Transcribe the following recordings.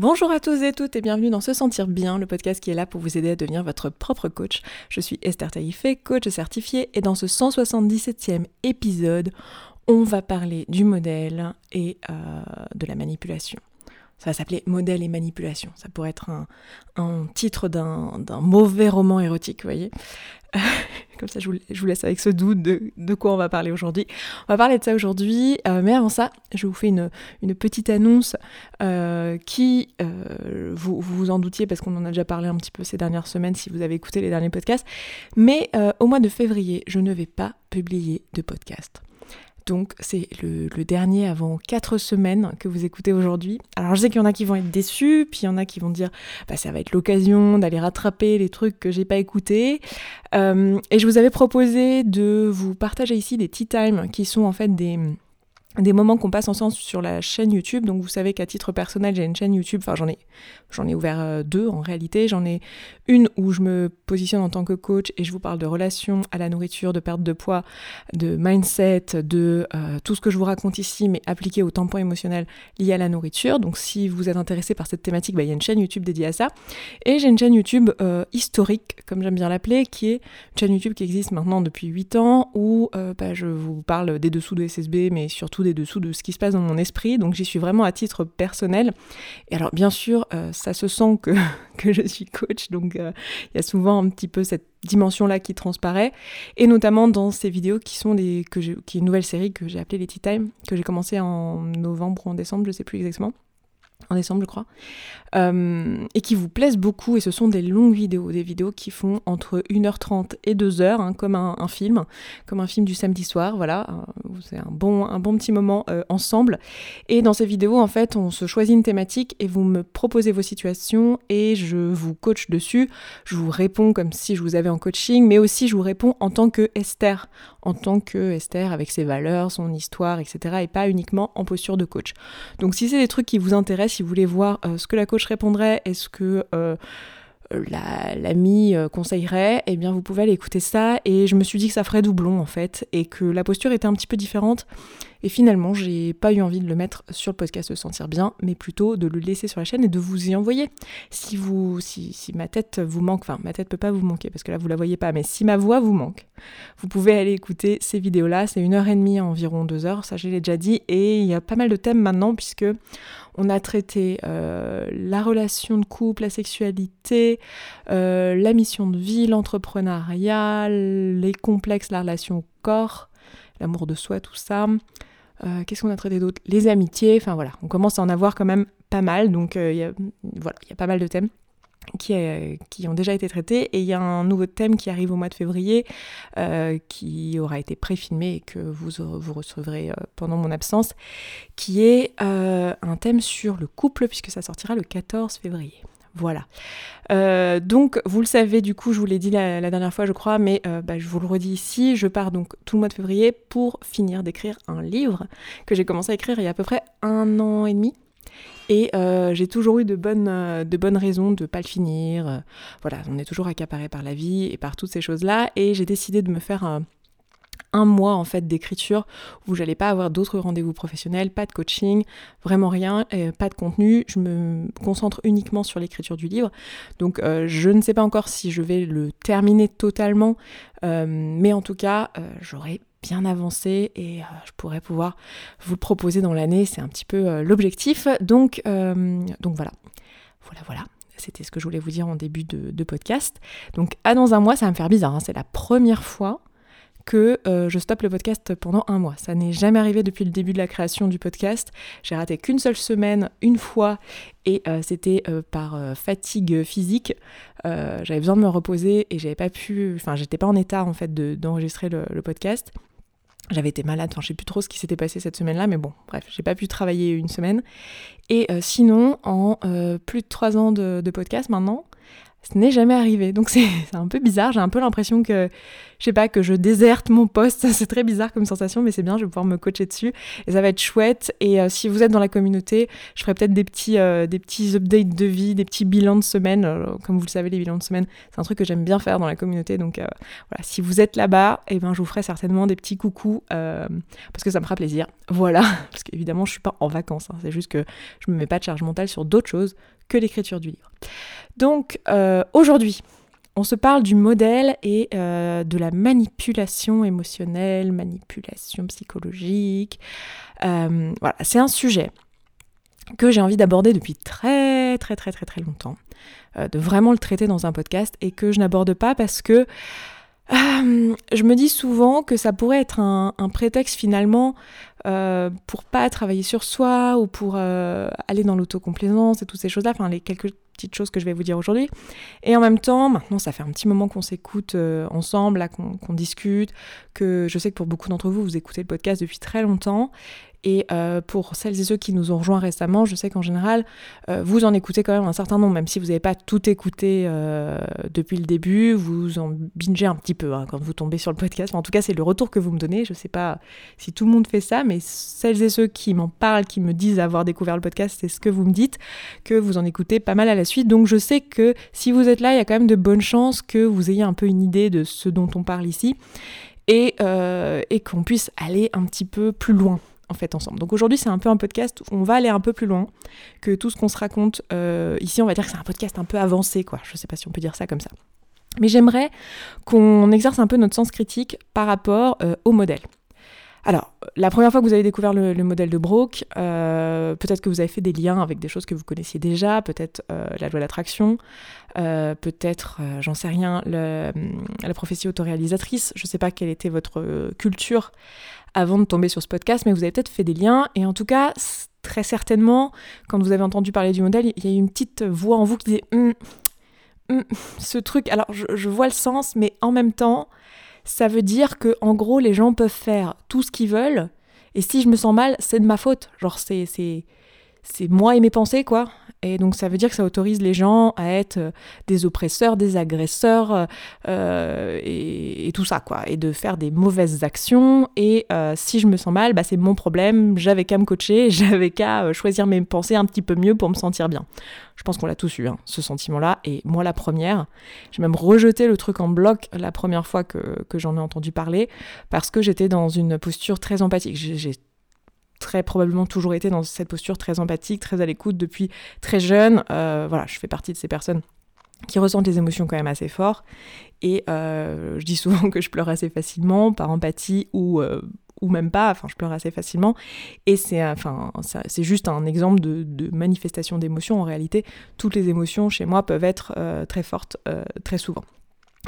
Bonjour à tous et toutes et bienvenue dans Se Sentir Bien, le podcast qui est là pour vous aider à devenir votre propre coach. Je suis Esther Taïfé, coach certifié, et dans ce 177e épisode, on va parler du modèle et euh, de la manipulation. Ça va s'appeler Modèle et manipulation. Ça pourrait être un, titre d'un mauvais roman érotique, vous voyez. Comme ça, je vous, laisse avec ce doute de, quoi on va parler aujourd'hui. On va parler de ça aujourd'hui, euh, mais avant ça, je vous fais une, petite annonce euh, qui, euh, vous, vous en doutiez parce qu'on en a déjà parlé un petit peu ces dernières semaines si vous avez écouté les derniers podcasts, mais au mois de février, je ne vais pas publier de podcast. Donc c'est le, dernier avant quatre semaines que vous écoutez aujourd'hui. Alors je sais qu'il y en a qui vont être déçus, puis il y en a qui vont dire bah, ça va être l'occasion d'aller rattraper les trucs que j'ai pas écoutés. Euh, et je vous avais proposé de vous partager ici des tea time qui sont en fait des des moments qu'on passe ensemble sur la chaîne YouTube. Donc vous savez qu'à titre personnel, j'ai une chaîne YouTube, enfin j'en ai j'en ai ouvert euh, deux en réalité. J'en ai une où je me positionne en tant que coach et je vous parle de relations à la nourriture, de perte de poids, de mindset, de euh, tout ce que je vous raconte ici, mais appliqué au tampon émotionnel lié à la nourriture. Donc si vous êtes intéressé par cette thématique, bah, il y a une chaîne YouTube dédiée à ça. Et j'ai une chaîne YouTube euh, historique, comme j'aime bien l'appeler, qui est une chaîne YouTube qui existe maintenant depuis 8 ans, où bah, je vous parle des dessous de SSB, mais surtout des dessous de ce qui se passe dans mon esprit, donc j'y suis vraiment à titre personnel. Et alors bien sûr, euh, ça se sent que, que je suis coach, donc euh, il y a souvent un petit peu cette dimension-là qui transparaît, et notamment dans ces vidéos qui sont des, que qui est une nouvelle série que j'ai appelée les Tea Time, que j'ai commencé en novembre ou en décembre, je sais plus exactement en décembre je crois, euh, et qui vous plaisent beaucoup, et ce sont des longues vidéos, des vidéos qui font entre 1h30 et 2h, hein, comme un, film, comme un film du samedi soir, voilà, euh, c'est un bon, un bon petit moment euh, ensemble. Et dans ces vidéos, en fait, on se choisit une thématique et vous me proposez vos situations et je vous coach dessus, je vous réponds comme si je vous avais en coaching, mais aussi je vous réponds en tant que Esther, en tant que Esther avec ses valeurs, son histoire, etc. et pas uniquement en posture de coach. Donc si c'est des trucs qui vous intéressent, si vous voulez voir euh, ce que la coach répondrait, est-ce que euh, l'ami euh, conseillerait, eh bien vous pouvez aller écouter ça. Et je me suis dit que ça ferait doublon en fait et que la posture était un petit peu différente et finalement, j'ai pas eu envie de le mettre sur le podcast Se Sentir Bien, mais plutôt de le laisser sur la chaîne et de vous y envoyer. Si vous, si, si ma tête vous manque, enfin ma tête peut pas vous manquer parce que là vous la voyez pas, mais si ma voix vous manque, vous pouvez aller écouter ces vidéos-là. C'est une heure et demie, environ deux heures, ça je l'ai déjà dit, et il y a pas mal de thèmes maintenant puisque on a traité euh, la relation de couple, la sexualité, euh, la mission de vie, l'entrepreneuriat, les complexes, la relation au corps, l'amour de soi, tout ça. Euh, qu'est-ce qu'on a traité d'autre? Les amitiés, enfin voilà, on commence à en avoir quand même pas mal, donc euh, il y a, voilà, il y a pas mal de thèmes. Qui, qui, ont déjà été traités et il y a un nouveau thème qui arrive au mois de février euh, qui aura été préfilmé et que vous, vous recevrez pendant mon absence qui est un thème sur le couple puisque ça sortira le 14 février. Voilà. Euh, donc, vous le savez, du coup, je vous l'ai dit la, dernière fois, je crois, mais euh, bah, je vous le redis ici. Je pars donc tout le mois de février pour finir d'écrire un livre que j'ai commencé à écrire il y a à peu près un an et demi. Et euh, j'ai toujours eu de bonnes, de bonnes raisons de ne pas le finir. voilà, on est toujours accaparé par la vie et par toutes ces choses-là. Et j'ai décidé de me faire un un mois en fait d'écriture où j'allais pas avoir d'autres rendez-vous professionnels, pas de coaching, vraiment rien, pas de contenu. Je me concentre uniquement sur l'écriture du livre. Donc euh, je ne sais pas encore si je vais le terminer totalement, euh, mais en tout cas euh, j'aurai bien avancé et je pourrais pouvoir vous proposer dans l'année. C'est un petit peu l'objectif. Donc donc voilà, voilà voilà. C'était ce que je voulais vous dire en début de, podcast. Donc, à dans un mois, ça va me faire bizarre. Hein. C'est la première fois que euh, je stoppe le podcast pendant un mois. Ça n'est jamais arrivé depuis le début de la création du podcast. J'ai raté qu'une seule semaine, une fois, et euh, c'était euh, par fatigue physique. j'avais besoin de me reposer et j'avais pas pu, enfin j'étais pas en état en fait d'enregistrer le, le, podcast. J'avais été malade, enfin je sais plus trop ce qui s'était passé cette semaine-là, mais bon, bref, j'ai pas pu travailler une semaine. Et sinon, en plus de trois ans de, de podcast maintenant, Ce n'est jamais arrivé. Donc c'est un peu bizarre. J'ai un peu l'impression que, je sais pas, que je déserte mon poste. C'est très bizarre comme sensation, mais c'est bien. Je vais pouvoir me coacher dessus et ça va être chouette. Et euh, si vous êtes dans la communauté, je ferai peut-être des petits, euh, updates de vie, des petits bilans de semaine. Euh, comme vous le savez, les bilans de semaine, c'est un truc que j'aime bien faire dans la communauté. Donc voilà, si vous êtes là-bas, et eh ben je vous ferai certainement des petits coucous parce que ça me fera plaisir. Voilà, parce qu'évidemment, je suis pas en vacances. Hein. C'est juste que je me mets pas de charge mentale sur d'autres choses que l'écriture du livre. Donc aujourd'hui, on se parle du modèle et euh, de la manipulation émotionnelle, manipulation psychologique. Euh, voilà, c'est un sujet que j'ai envie d'aborder depuis très très très très très longtemps, de vraiment le traiter dans un podcast et que je n'aborde pas parce que je me dis souvent que ça pourrait être un, prétexte finalement pour pas travailler sur soi ou pour aller dans l'autocomplaisance et toutes ces choses-là, enfin les quelques petites choses que je vais vous dire aujourd'hui. Et en même temps, maintenant, ça fait un petit moment qu'on s'écoute euh, ensemble, qu'on discute, que je sais que pour beaucoup d'entre vous, vous écoutez le podcast depuis très longtemps. Et euh, pour celles et ceux qui nous ont rejoints récemment, je sais qu'en général, euh, vous en écoutez quand même un certain nombre, même si vous n'avez pas tout écouté euh, depuis le début, vous en bingez un petit peu hein, quand vous tombez sur le podcast. en tout cas, c'est le retour que vous me donnez. Je ne sais pas si tout le monde fait ça, mais celles et ceux qui m'en parlent, qui me disent avoir découvert le podcast, c'est ce que vous me dites, que vous en écoutez pas mal à la suite. Donc je sais que si vous êtes là, il y a quand même de bonnes chances que vous ayez un peu une idée de ce dont on parle ici. Et, et qu'on puisse aller un petit peu plus loin en fait ensemble. Donc aujourd'hui c'est un peu un podcast où on va aller un peu plus loin que tout ce qu'on se raconte. Euh, ici on va dire que c'est un podcast un peu avancé quoi. Je sais pas si on peut dire ça comme ça. Mais j'aimerais qu'on exerce un peu notre sens critique par rapport euh, au modèle. Alors, la première fois que vous avez découvert le, modèle de Brock, euh, peut-être que vous avez fait des liens avec des choses que vous connaissiez déjà, peut-être la loi d'attraction, peut-être, j'en sais rien, la prophétie autoréalisatrice. Je ne sais pas quelle était votre culture avant de tomber sur ce podcast, mais vous avez peut-être fait des liens. Et en tout cas, très certainement, quand vous avez entendu parler du modèle, il y a une petite voix en vous qui dit hum, hum, ce truc. Alors, je, vois le sens, mais en même temps, ça veut dire que en gros, les gens peuvent faire tout ce qu'ils veulent. Et si je me sens mal, c'est de ma faute. Genre, c'est c'est moi et mes pensées, quoi. Et donc ça veut dire que ça autorise les gens à être euh, des oppresseurs, des agresseurs euh, euh, et, tout ça, quoi. Et de faire des mauvaises actions. Et si je me sens mal, bah, c'est mon problème. J'avais qu'à me coacher, j'avais qu'à choisir mes pensées un petit peu mieux pour me sentir bien. Je pense qu'on l'a tous eu, hein, ce sentiment-là. Et moi, la première, j'ai même rejeté le truc en bloc la première fois que, que j'en ai entendu parler parce que j'étais dans une posture très empathique. J'ai très probablement toujours été dans cette posture très empathique, très à l'écoute depuis très jeune. Euh, voilà, je fais partie de ces personnes qui ressentent les émotions quand même assez fort. Et euh, je dis souvent que je pleure assez facilement par empathie ou, euh, ou même pas, enfin je pleure assez facilement. Et c'est enfin, c'est juste un exemple de, manifestation d'émotions. En réalité, toutes les émotions chez moi peuvent être très fortes très souvent.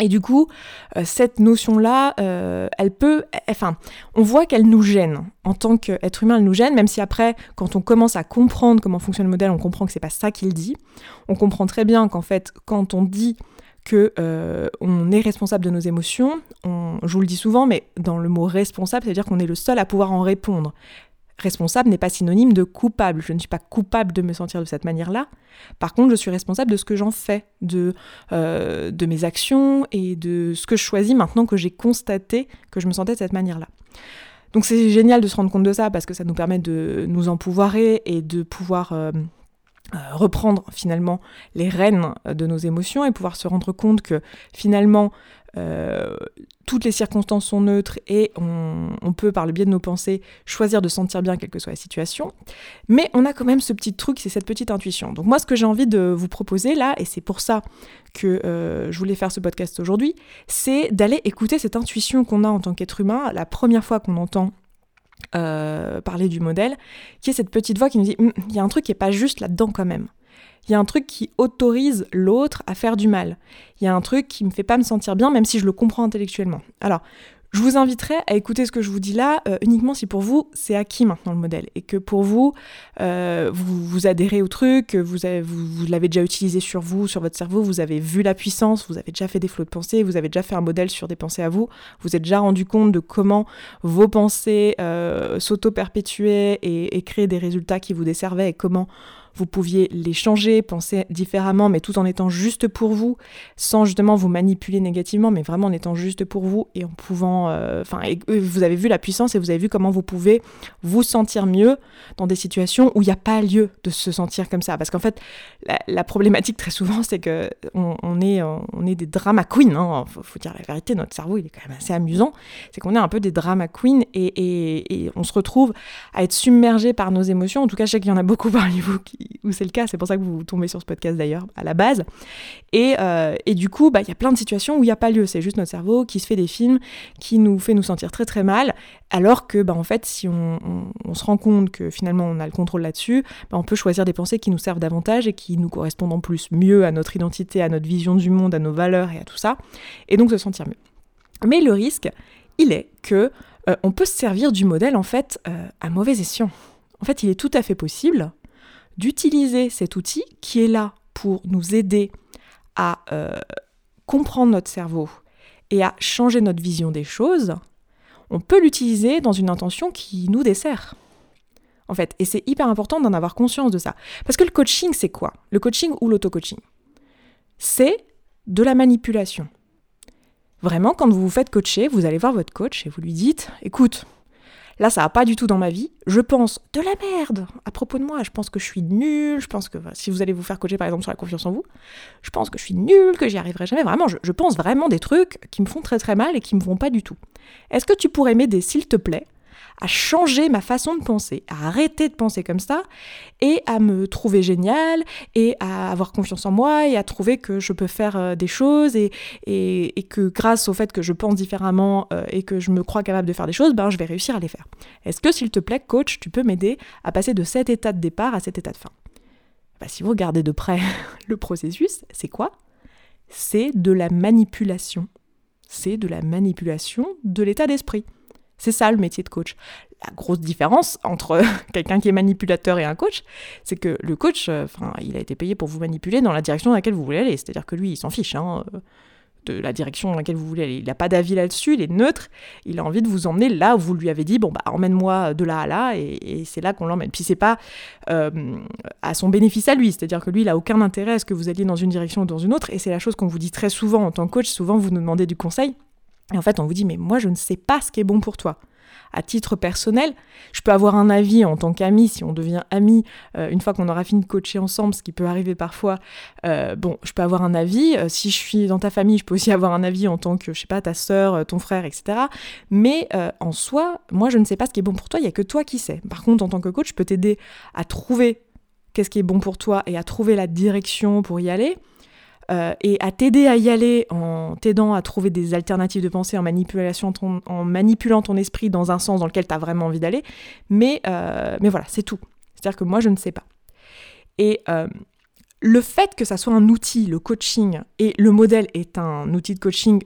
Et du coup, euh, cette notion-là, euh, elle peut, enfin, on voit qu'elle nous gêne en tant qu'être humain, elle nous gêne, même si après, quand on commence à comprendre comment fonctionne le modèle, on comprend que c'est pas ça qu'il dit. On comprend très bien qu'en fait, quand on dit que euh, on est responsable de nos émotions, on, je vous le dis souvent, mais dans le mot responsable, c'est-à-dire qu'on est le seul à pouvoir en répondre. Responsable n'est pas synonyme de coupable. Je ne suis pas coupable de me sentir de cette manière-là. Par contre, je suis responsable de ce que j'en fais, de, euh, de mes actions et de ce que je choisis maintenant que j'ai constaté que je me sentais de cette manière-là. Donc c'est génial de se rendre compte de ça parce que ça nous permet de nous empouvoirer et de pouvoir euh, reprendre finalement les rênes de nos émotions et pouvoir se rendre compte que finalement euh, toutes les circonstances sont neutres et on, peut, par le biais de nos pensées, choisir de sentir bien quelle que soit la situation. Mais on a quand même ce petit truc, c'est cette petite intuition. Donc moi, ce que j'ai envie de vous proposer là, et c'est pour ça que euh, je voulais faire ce podcast aujourd'hui, c'est d'aller écouter cette intuition qu'on a en tant qu'être humain, la première fois qu'on entend euh, parler du modèle, qui est cette petite voix qui nous dit, hum, il y a un truc qui n'est pas juste là-dedans quand même il y a un truc qui autorise l'autre à faire du mal. Il y a un truc qui me fait pas me sentir bien, même si je le comprends intellectuellement. Alors, je vous inviterai à écouter ce que je vous dis là euh, uniquement si pour vous c'est acquis maintenant le modèle. Et que pour vous euh, vous, vous adhérez au truc, vous, vous, l'avez déjà utilisé sur vous, sur votre cerveau, vous avez vu la puissance, vous avez déjà fait des flots de pensée, vous avez déjà fait un modèle sur des pensées à vous, vous êtes déjà rendu compte de comment vos pensées euh, s'auto-perpétuaient et, et des résultats qui vous desservaient et comment vous pouviez les changer, penser différemment, mais tout en étant juste pour vous, sans justement vous manipuler négativement, mais vraiment en étant juste pour vous et en pouvant, euh, enfin, vous avez vu la puissance et vous avez vu comment vous pouvez vous sentir mieux dans des situations où il n'y a pas lieu de se sentir comme ça, parce qu'en fait, la, problématique très souvent, c'est que on, est, on est des drama queens, hein. faut, dire la vérité, notre cerveau il est quand même assez amusant, c'est qu'on est un peu des drama queens et, et on se retrouve à être submergé par nos émotions. En tout cas, je sais qu'il y en a beaucoup parmi vous qui, où c'est le cas. C'est pour ça que vous tombez sur ce podcast d'ailleurs à la base. Et, euh, et du coup, bah, il y a plein de situations où il n'y a pas lieu. C'est juste notre cerveau qui se fait des films, qui nous fait nous sentir très très mal. Alors que, bah, en fait, si on, se rend compte que finalement on a le contrôle là-dessus, bah, on peut choisir des pensées qui nous servent davantage et qui nous correspondent en plus mieux à notre identité, à notre vision du monde, à nos valeurs et à tout ça. Et donc se sentir mieux. Mais le risque, il est que euh, on peut se servir du modèle en fait euh, à mauvais escient. En fait, il est tout à fait possible d'utiliser cet outil qui est là pour nous aider à euh, comprendre notre cerveau et à changer notre vision des choses. On peut l'utiliser dans une intention qui nous dessert. En fait, et c'est hyper important d'en avoir conscience de ça. Parce que le coaching, c'est quoi? Le coaching ou l'auto-coaching? C'est de la manipulation. Vraiment, quand vous vous faites coacher, vous allez voir votre coach et vous lui dites Écoute, là, ça va pas du tout dans ma vie. Je pense de la merde à propos de moi. Je pense que je suis nulle. Je pense que si vous allez vous faire coacher, par exemple, sur la confiance en vous, je pense que je suis nulle, que j'y arriverai jamais. Vraiment, je, pense vraiment des trucs qui me font très très mal et qui me vont pas du tout. Est-ce que tu pourrais m'aider, s'il te plaît, à changer ma façon de penser, à arrêter de penser comme ça et à me trouver génial et à avoir confiance en moi et à trouver que je peux faire euh, des choses et, et, que grâce au fait que je pense différemment euh, et que je me crois capable de faire des choses, ben, je vais réussir à les faire. Est-ce que s'il te plaît, coach, tu peux m'aider à passer de cet état de départ à cet état de fin? Ben, Si vous regardez de près le processus, c'est quoi? C'est de la manipulation. C'est de la manipulation de l'état d'esprit. C'est ça le métier de coach. La grosse différence entre quelqu'un qui est manipulateur et un coach, c'est que le coach, euh, enfin, il a été payé pour vous manipuler dans la direction dans laquelle vous voulez aller. C'est-à-dire que lui, il s'en fiche hein, euh, de la direction dans laquelle vous voulez aller. Il n'a pas d'avis là-dessus, il est neutre. Il a envie de vous emmener là où vous lui avez dit, bon, bah, emmène-moi de là à là, et, c'est là qu'on l'emmène. Puis c'est pas euh, à son bénéfice à lui, c'est-à-dire que lui, il a aucun intérêt à ce que vous alliez dans une direction ou dans une autre, et c'est la chose qu'on vous dit très souvent en tant que coach. Souvent, vous nous demandez du conseil. Et en fait, on vous dit, mais moi, je ne sais pas ce qui est bon pour toi. À titre personnel, je peux avoir un avis en tant qu'ami, si on devient ami, euh, une fois qu'on aura fini de coacher ensemble, ce qui peut arriver parfois. Euh, bon, je peux avoir un avis. Euh, si je suis dans ta famille, je peux aussi avoir un avis en tant que, je sais pas, ta sœur, ton frère, etc. Mais en soi, moi, je ne sais pas ce qui est bon pour toi, il n'y a que toi qui sais. Par contre, en tant que coach, je peux t'aider à trouver qu'est-ce qui est bon pour toi et à trouver la direction pour y aller. Euh, et à t'aider à y aller en t'aidant à trouver des alternatives de pensée, en, manipulation en manipulant ton esprit dans un sens dans lequel tu as vraiment envie d'aller. Mais, euh, mais voilà, c'est tout. C'est-à-dire que moi, je ne sais pas. Et euh, le fait que ça soit un outil, le coaching, et le modèle est un outil de coaching,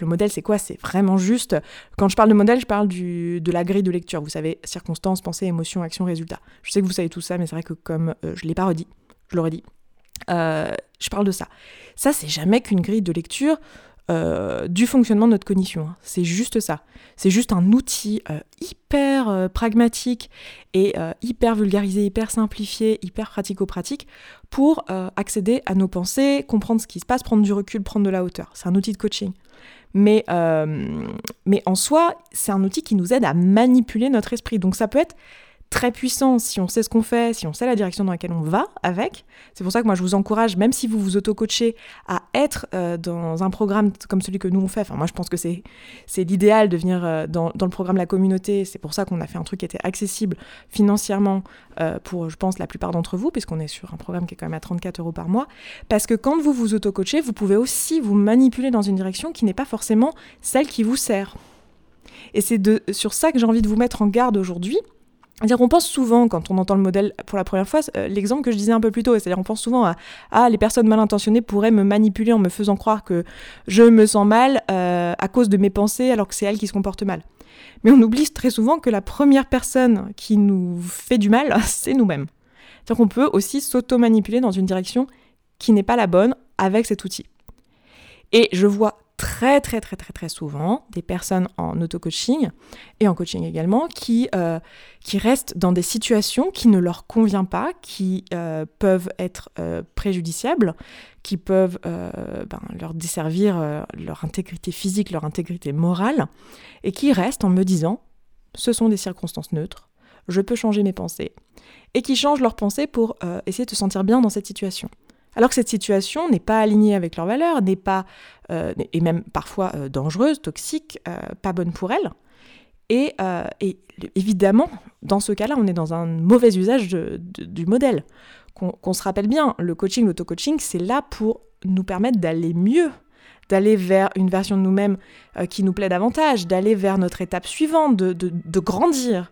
le modèle c'est quoi? C'est vraiment juste, quand je parle de modèle, je parle du, de la grille de lecture, vous savez, circonstances, pensée, émotion, action, résultat. Je sais que vous savez tout ça, mais c'est vrai que comme je ne l'ai pas redit, je l'aurais dit, euh, je parle de ça. Ça, c'est jamais qu'une grille de lecture euh, du fonctionnement de notre cognition. Hein. C'est juste ça. C'est juste un outil euh, hyper pragmatique et hyper vulgarisé, hyper simplifié, hyper pratico-pratique pour accéder à nos pensées, comprendre ce qui se passe, prendre du recul, prendre de la hauteur. C'est un outil de coaching. Mais, mais en soi, c'est un outil qui nous aide à manipuler notre esprit. Donc ça peut être très puissant si on sait ce qu'on fait, si on sait la direction dans laquelle on va avec. C'est pour ça que moi je vous encourage, même si vous vous auto-coachez, à être euh, dans un programme comme celui que nous on fait. Enfin, moi je pense que c'est, c'est l'idéal de venir euh, dans, dans, le programme La Communauté. C'est pour ça qu'on a fait un truc qui était accessible financièrement euh, pour, je pense, la plupart d'entre vous, puisqu'on est sur un programme qui est quand même à 34 euros par mois. Parce que quand vous vous auto-coachez, vous pouvez aussi vous manipuler dans une direction qui n'est pas forcément celle qui vous sert. Et c'est de, sur ça que j'ai envie de vous mettre en garde aujourd'hui dire on pense souvent, quand on entend le modèle pour la première fois, euh, l'exemple que je disais un peu plus tôt, c'est-à-dire on pense souvent à ah, les personnes mal intentionnées pourraient me manipuler en me faisant croire que je me sens mal euh, à cause de mes pensées alors que c'est elles qui se comportent mal. Mais on oublie très souvent que la première personne qui nous fait du mal, c'est nous-mêmes. C'est-à-dire peut aussi s'auto-manipuler dans une direction qui n'est pas la bonne avec cet outil. Et je vois très très très très très souvent des personnes en auto-coaching et en coaching également qui, euh, qui restent dans des situations qui ne leur conviennent pas, qui euh, peuvent être euh, préjudiciables, qui peuvent ben, leur desservir leur intégrité physique, leur intégrité morale, et qui restent en me disant ce sont des circonstances neutres, je peux changer mes pensées, et qui changent leurs pensées pour essayer de se sentir bien dans cette situation. Alors que cette situation n'est pas alignée avec leurs valeurs, n'est pas, euh, et même parfois euh, dangereuse, toxique, euh, pas bonne pour elles. Et, évidemment, dans ce cas-là, on est dans un mauvais usage du modèle. Qu'on se rappelle bien, le coaching, l'auto-coaching, c'est là pour nous permettre d'aller mieux, d'aller vers une version de nous-mêmes qui nous plaît davantage, d'aller vers notre étape suivante, de, de grandir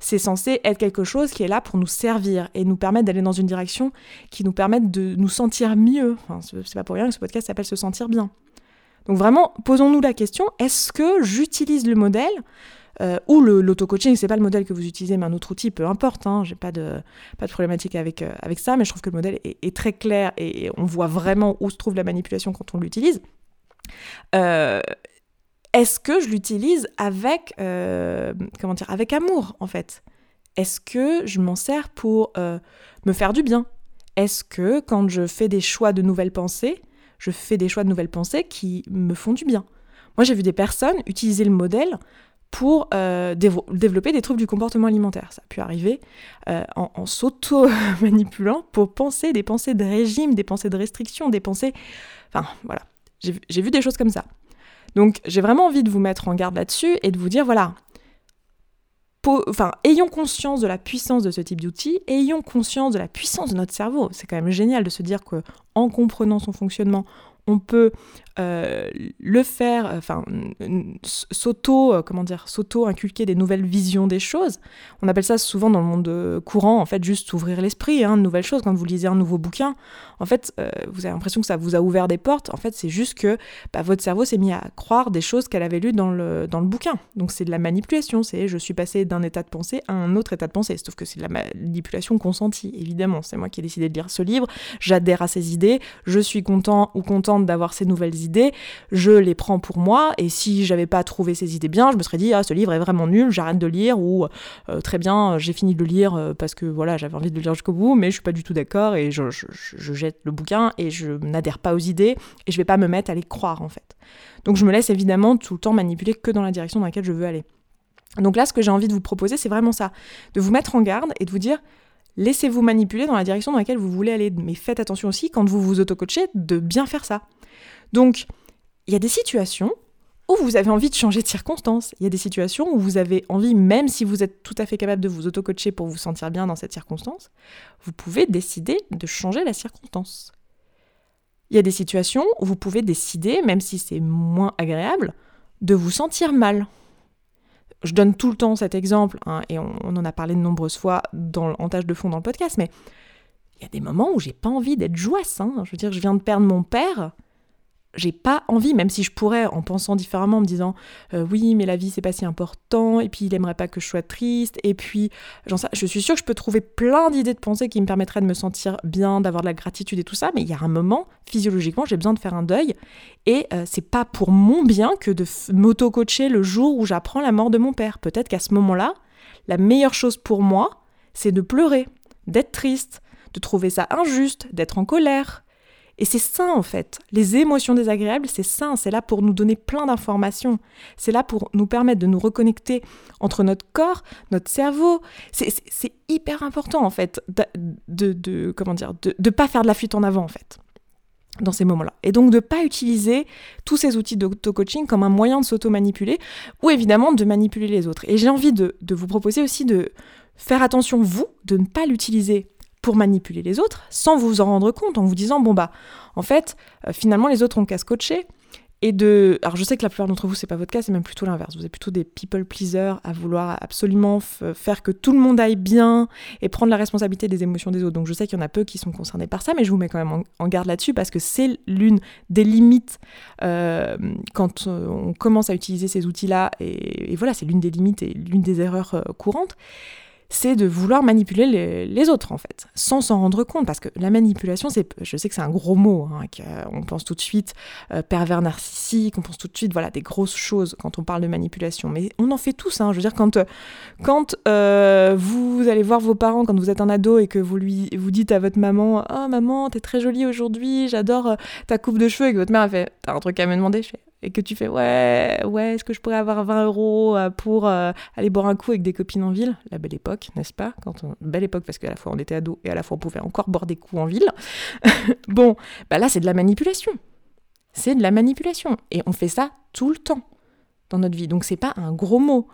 c'est censé être quelque chose qui est là pour nous servir et nous permettre d'aller dans une direction qui nous permette de nous sentir mieux. Enfin, c'est pas pour rien que ce podcast s'appelle Se sentir bien. Donc vraiment, posons-nous la question, est-ce que j'utilise le modèle euh, ou l'auto-coaching, c'est pas le modèle que vous utilisez, mais un autre outil, peu importe, hein, j'ai pas de, pas de problématique avec, euh, avec ça, mais je trouve que le modèle est, très clair et on voit vraiment où se trouve la manipulation quand on l'utilise. Euh, est-ce que je l'utilise avec, euh, amour en fait? Est-ce que je m'en sers pour euh, me faire du bien? Est-ce que quand je fais des choix de nouvelles pensées, je fais des choix de nouvelles pensées qui me font du bien? Moi j'ai vu des personnes utiliser le modèle pour euh, développer des troubles du comportement alimentaire. Ça a pu arriver en, en s'auto-manipulant pour penser des pensées de régime, des pensées de restriction, des pensées... Enfin voilà, j'ai vu des choses comme ça. Donc j'ai vraiment envie de vous mettre en garde là-dessus et de vous dire, voilà, enfin, ayons conscience de la puissance de ce type d'outil, ayons conscience de la puissance de notre cerveau. C'est quand même génial de se dire que en comprenant son fonctionnement, on peut le faire, enfin, s'auto, euh, comment dire, s'auto-inculquer des nouvelles visions des choses. On appelle ça souvent dans le monde euh, courant, en fait, juste ouvrir l'esprit, hein, de nouvelles choses. Quand vous lisez un nouveau bouquin, en fait, vous avez l'impression que ça vous a ouvert des portes. En fait, c'est juste que bah, votre cerveau s'est mis à croire des choses qu'elle avait lues dans le, dans le bouquin. Donc c'est de la manipulation, c'est je suis passé d'un état de pensée à un autre état de pensée. Sauf que c'est de la manipulation consentie, évidemment. C'est moi qui ai décidé de lire ce livre, j'adhère à ces idées, je suis content ou contente d'avoir ces nouvelles idées, je les prends pour moi, et si j'avais pas trouvé ces idées bien, je me serais dit, ah, ce livre est vraiment nul, j'arrête de lire, ou euh, très bien, j'ai fini de le lire euh, parce que voilà, j'avais envie de le lire jusqu'au bout, mais je suis pas du tout d'accord, et je, jette le bouquin, et je n'adhère pas aux idées, et je vais pas me mettre à les croire, en fait. Donc je me laisse évidemment tout le temps manipuler que dans la direction dans laquelle je veux aller. Donc là, ce que j'ai envie de vous proposer, c'est vraiment ça, de vous mettre en garde et de vous dire, laissez-vous manipuler dans la direction dans laquelle vous voulez aller. Mais faites attention aussi, quand vous vous auto-coachez, de bien faire ça. Donc, il y a des situations où vous avez envie de changer de circonstance. Il y a des situations où vous avez envie, même si vous êtes tout à fait capable de vous auto-coacher pour vous sentir bien dans cette circonstance, vous pouvez décider de changer la circonstance. Il y a des situations où vous pouvez décider, même si c'est moins agréable, de vous sentir mal. Je donne tout le temps cet exemple, hein, et on, en a parlé de nombreuses fois dans, en tâche de fond dans le podcast, mais il y a des moments où j'ai pas envie d'être joyeuse. Hein. Je veux dire, je viens de perdre mon père, j'ai pas envie, même si je pourrais, en pensant différemment, en me disant euh, oui, mais la vie c'est pas si important, et puis il aimerait pas que je sois triste, et puis je suis sûre que je peux trouver plein d'idées de pensée qui me permettraient de me sentir bien, d'avoir de la gratitude et tout ça, mais il y a un moment, physiologiquement, j'ai besoin de faire un deuil, et euh, c'est pas pour mon bien que de m'auto-coacher le jour où j'apprends la mort de mon père. Peut-être qu'à ce moment-là, la meilleure chose pour moi, c'est de pleurer, d'être triste, de trouver ça injuste, d'être en colère, et c'est ça en fait. Les émotions désagréables, c'est ça. C'est là pour nous donner plein d'informations. C'est là pour nous permettre de nous reconnecter entre notre corps, notre cerveau. C'est hyper important en fait de, de, comment dire, de pas faire de la fuite en avant en fait dans ces moments-là. Et donc de ne pas utiliser tous ces outils d'auto-coaching comme un moyen de s'auto-manipuler ou évidemment de manipuler les autres. Et j'ai envie de, de vous proposer aussi de faire attention, vous, de ne pas l'utiliser pour manipuler les autres sans vous en rendre compte en vous disant bon bah en fait euh, finalement les autres ont qu'à se coacher et de alors je sais que la plupart d'entre vous c'est pas votre cas c'est même plutôt l'inverse. Vous êtes plutôt des people pleasers à vouloir absolument faire que tout le monde aille bien et prendre la responsabilité des émotions des autres. Donc je sais qu'il y en a peu qui sont concernés par ça mais je vous mets quand même en, garde là-dessus parce que c'est l'une des limites euh, quand euh, on commence à utiliser ces outils là et, voilà c'est l'une des limites et l'une des erreurs courantes c'est de vouloir manipuler les, autres en fait, sans s'en rendre compte, parce que la manipulation, c'est, je sais que c'est un gros mot, hein, on pense tout de suite euh, pervers narcissique, on pense tout de suite, voilà, des grosses choses quand on parle de manipulation, mais on en fait tous, hein, je veux dire, quand, quand euh, vous allez voir vos parents, quand vous êtes un ado et que vous lui vous dites à votre maman, oh maman, t'es très jolie aujourd'hui, j'adore euh, ta coupe de cheveux, et que votre mère a fait, t'as un truc à me demander, je fais, et que tu fais ouais, ouais, est-ce que je pourrais avoir 20 euros euh, pour euh, aller boire un coup avec des copines en ville? La belle époque, n'est-ce pas? Quand. Belle époque parce qu'à la fois on était ado et à la fois on pouvait encore boire des coups en ville. bon, bah là c'est de la manipulation. C'est de la manipulation. Et on fait ça tout le temps dans notre vie. Donc c'est pas un gros mot,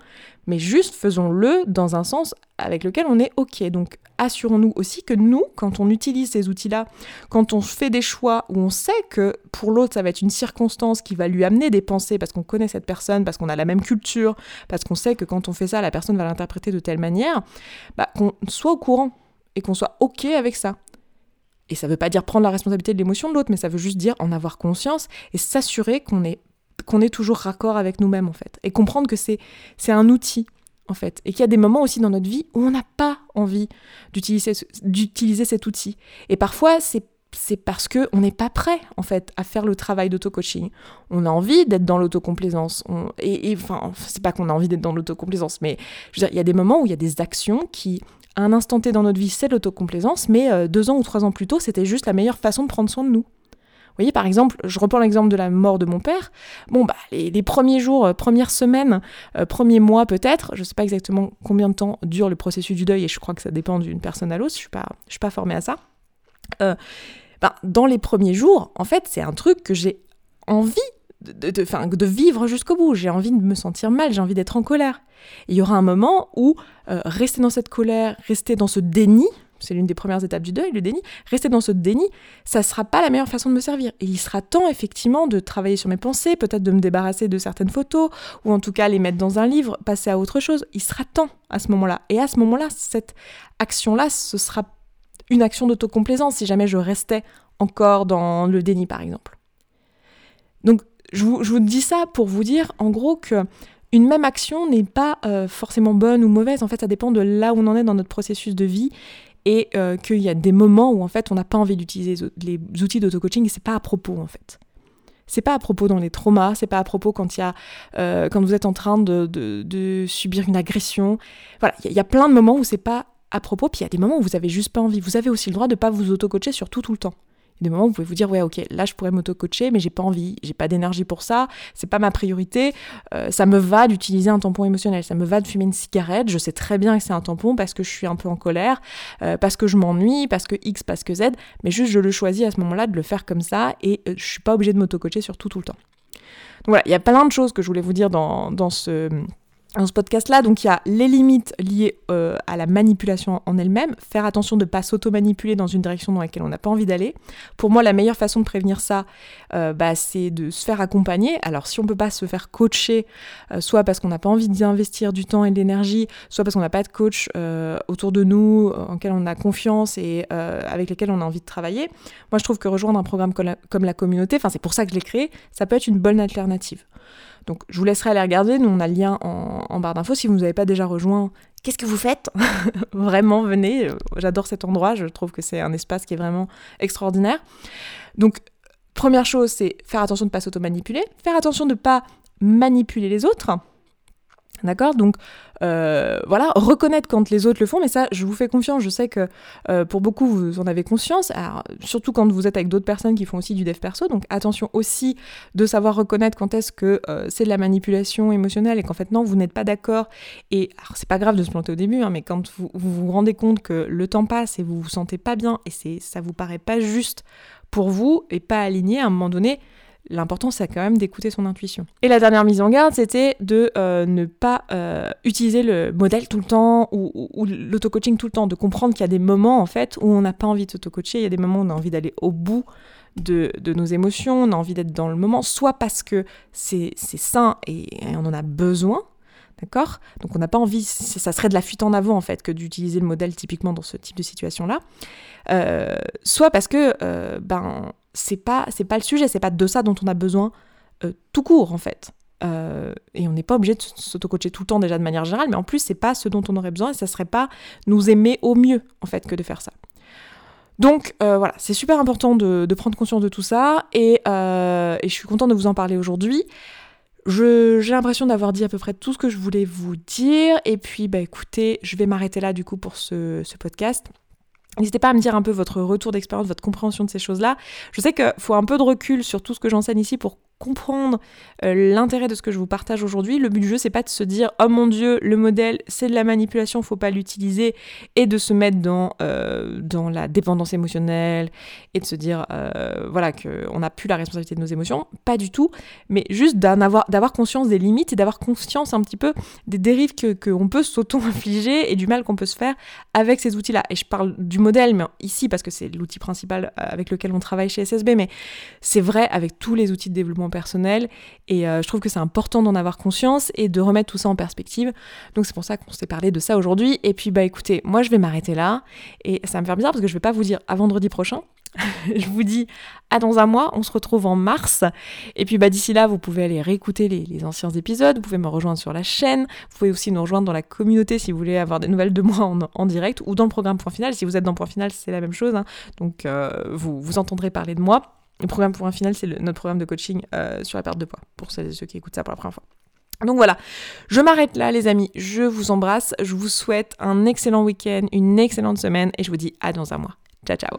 mais juste faisons-le dans un sens avec lequel on est OK. Donc assurons-nous aussi que nous, quand on utilise ces outils-là, quand on fait des choix où on sait que pour l'autre ça va être une circonstance qui va lui amener des pensées parce qu'on connaît cette personne, parce qu'on a la même culture, parce qu'on sait que quand on fait ça, la personne va l'interpréter de telle manière, bah, qu'on soit au courant et qu'on soit OK avec ça. Et ça ne veut pas dire prendre la responsabilité de l'émotion de l'autre, mais ça veut juste dire en avoir conscience et s'assurer qu'on est qu'on est toujours raccord avec nous-mêmes en fait et comprendre que c'est un outil en fait et qu'il y a des moments aussi dans notre vie où on n'a pas envie d'utiliser cet outil et parfois c'est c'est parce que on n'est pas prêt en fait à faire le travail d'auto-coaching. On a envie d'être dans l'autocomplaisance. Et, et enfin, c'est pas qu'on a envie d'être dans l'autocomplaisance, mais il y a des moments où il y a des actions qui, à un instant T dans notre vie, c'est l'autocomplaisance, mais euh, deux ans ou trois ans plus tôt, c'était juste la meilleure façon de prendre soin de nous voyez, par exemple, je reprends l'exemple de la mort de mon père. Bon, bah, les, premiers jours, euh, premières semaines, euh, premiers mois peut-être, je ne sais pas exactement combien de temps dure le processus du deuil, et je crois que ça dépend d'une personne à l'autre, je ne suis, pas, formée à ça. Euh, bah, dans les premiers jours, en fait, c'est un truc que j'ai envie de, de, de, vivre jusqu'au bout. J'ai envie de me sentir mal, j'ai envie d'être en colère. il y aura un moment où rester dans cette colère, rester dans ce déni, c'est l'une des premières étapes du deuil, le déni, rester dans ce déni, ça ne sera pas la meilleure façon de me servir. Et il sera temps effectivement de travailler sur mes pensées, peut-être de me débarrasser de certaines photos, ou en tout cas les mettre dans un livre, passer à autre chose. Il sera temps à ce moment-là. Et à ce moment-là, cette action-là, ce sera une action d'autocomplaisance si jamais je restais encore dans le déni, par exemple. Donc, je vous, dis ça pour vous dire, en gros, que une même action n'est pas euh, forcément bonne ou mauvaise. En fait, ça dépend de là où on en est dans notre processus de vie et euh, qu'il y a des moments où en fait on n'a pas envie d'utiliser les outils d'auto-coaching et c'est pas à propos en fait. C'est pas à propos dans les traumas, c'est pas à propos quand y a euh, quand vous êtes en train de, subir une agression. Voilà, il y, a plein de moments où c'est pas à propos, puis il y a des moments où vous avez juste pas envie. Vous avez aussi le droit de pas vous auto-coacher sur tout tout le temps des moments où vous pouvez vous dire ouais ok là je pourrais m'auto-coacher mais j'ai pas envie, j'ai pas d'énergie pour ça, c'est pas ma priorité, euh, ça me va d'utiliser un tampon émotionnel, ça me va de fumer une cigarette, je sais très bien que c'est un tampon parce que je suis un peu en colère, euh, parce que je m'ennuie, parce que X, parce que Z, mais juste je le choisis à ce moment-là de le faire comme ça et euh, je suis pas obligée de m'auto-coacher sur tout le temps. Donc voilà, il y a plein de choses que je voulais vous dire dans, dans ce dans ce podcast-là. Donc il y a les limites liées euh, à la manipulation en elle-même, faire attention de ne pas s'auto-manipuler dans une direction dans laquelle on n'a pas envie d'aller. Pour moi, la meilleure façon de prévenir ça, euh, bah, c'est de se faire accompagner. Alors si on ne peut pas se faire coacher, euh, soit parce qu'on n'a pas envie d'investir du temps et de l'énergie, soit parce qu'on n'a pas de coach autour de nous, en quel on a confiance et avec lesquels on a envie de travailler, moi je trouve que rejoindre un programme comme la, communauté, c'est pour ça que je l'ai créé, ça peut être une bonne alternative. Donc je vous laisserai aller regarder, nous on a le lien en, barre d'infos. Si vous ne nous avez pas déjà rejoint, qu'est-ce que vous faites Vraiment, venez, j'adore cet endroit, je trouve que c'est un espace qui est vraiment extraordinaire. Donc première chose, c'est faire attention de ne pas s'auto-manipuler, faire attention de ne pas manipuler les autres. D'accord? Donc euh, voilà, reconnaître quand les autres le font, mais ça, je vous fais confiance, je sais que euh, pour beaucoup, vous en avez conscience, surtout quand vous êtes avec d'autres personnes qui font aussi du dev perso, donc attention aussi de savoir reconnaître quand est-ce que euh, c'est de la manipulation émotionnelle et qu'en fait non, vous n'êtes pas d'accord, et alors c'est pas grave de se planter au début, hein, mais quand vous, vous, rendez compte que le temps passe et vous vous sentez pas bien, et c'est ça vous paraît pas juste pour vous, et pas aligné, à un moment donné, L'important, c'est quand même d'écouter son intuition. Et la dernière mise en garde, c'était de euh, ne pas euh, utiliser le modèle tout le temps ou, l'auto-coaching tout le temps, de comprendre qu'il y a des moments, en fait, où on n'a pas envie de s'auto-coacher, il y a des moments où on a envie d'aller au bout de, nos émotions, on a envie d'être dans le moment, soit parce que c'est sain et, on en a besoin, D'accord? Donc on n'a pas envie, ça serait de la fuite en avant en fait que d'utiliser le modèle typiquement dans ce type de situation-là. Euh, soit parce que ben c'est pas c'est pas le sujet, c'est pas de ça dont on a besoin euh, tout court en fait. euh, et on n'est pas obligé de s'auto-coacher tout le temps déjà de manière générale, mais en plus, c'est pas ce dont on aurait besoin et ça serait pas nous aimer au mieux, en fait, que de faire ça. Donc euh, voilà, c'est super important de, prendre conscience de tout ça et, et je suis contente de vous en parler aujourd'hui. J'ai l'impression d'avoir dit à peu près tout ce que je voulais vous dire. Et puis, bah écoutez, je vais m'arrêter là du coup pour ce, ce podcast. N'hésitez pas à me dire un peu votre retour d'expérience, votre compréhension de ces choses-là. Je sais qu'il faut un peu de recul sur tout ce que j'enseigne ici pour comprendre euh, l'intérêt de ce que je vous partage aujourd'hui. Le but du jeu, c'est pas de se dire oh mon dieu, le modèle c'est de la manipulation, faut pas l'utiliser, et de se mettre dans, euh, dans la dépendance émotionnelle et de se dire euh, voilà qu'on n'a plus la responsabilité de nos émotions. Pas du tout, mais juste d'avoir conscience des limites et d'avoir conscience un petit peu des dérives qu'on peut s'auto-infliger et du mal qu'on peut se faire avec ces outils-là. Et je parle du modèle, mais ici parce que c'est l'outil principal avec lequel on travaille chez SSB, mais c'est vrai avec tous les outils de développement personnel. Et euh, je trouve que c'est important d'en avoir conscience et de remettre tout ça en perspective. Donc c'est pour ça qu'on s'est parlé de ça aujourd'hui. Et puis bah écoutez, moi je vais m'arrêter là. Et ça me fait bizarre parce que je vais pas vous dire à vendredi prochain. je vous dis à dans un mois, on se retrouve en mars. Et puis bah, d'ici là, vous pouvez aller réécouter les, anciens épisodes, vous pouvez me rejoindre sur la chaîne, vous pouvez aussi nous rejoindre dans la communauté si vous voulez avoir des nouvelles de moi en, direct ou dans le programme Point Final. Si vous êtes dans Point Final, c'est la même chose. Hein. Donc euh, vous, vous entendrez parler de moi. Le programme pour un final, c'est notre programme de coaching euh, sur la perte de poids, pour ceux qui écoutent ça pour la première fois. Donc voilà, je m'arrête là les amis, je vous embrasse, je vous souhaite un excellent week-end, une excellente semaine et je vous dis à dans un mois. Ciao ciao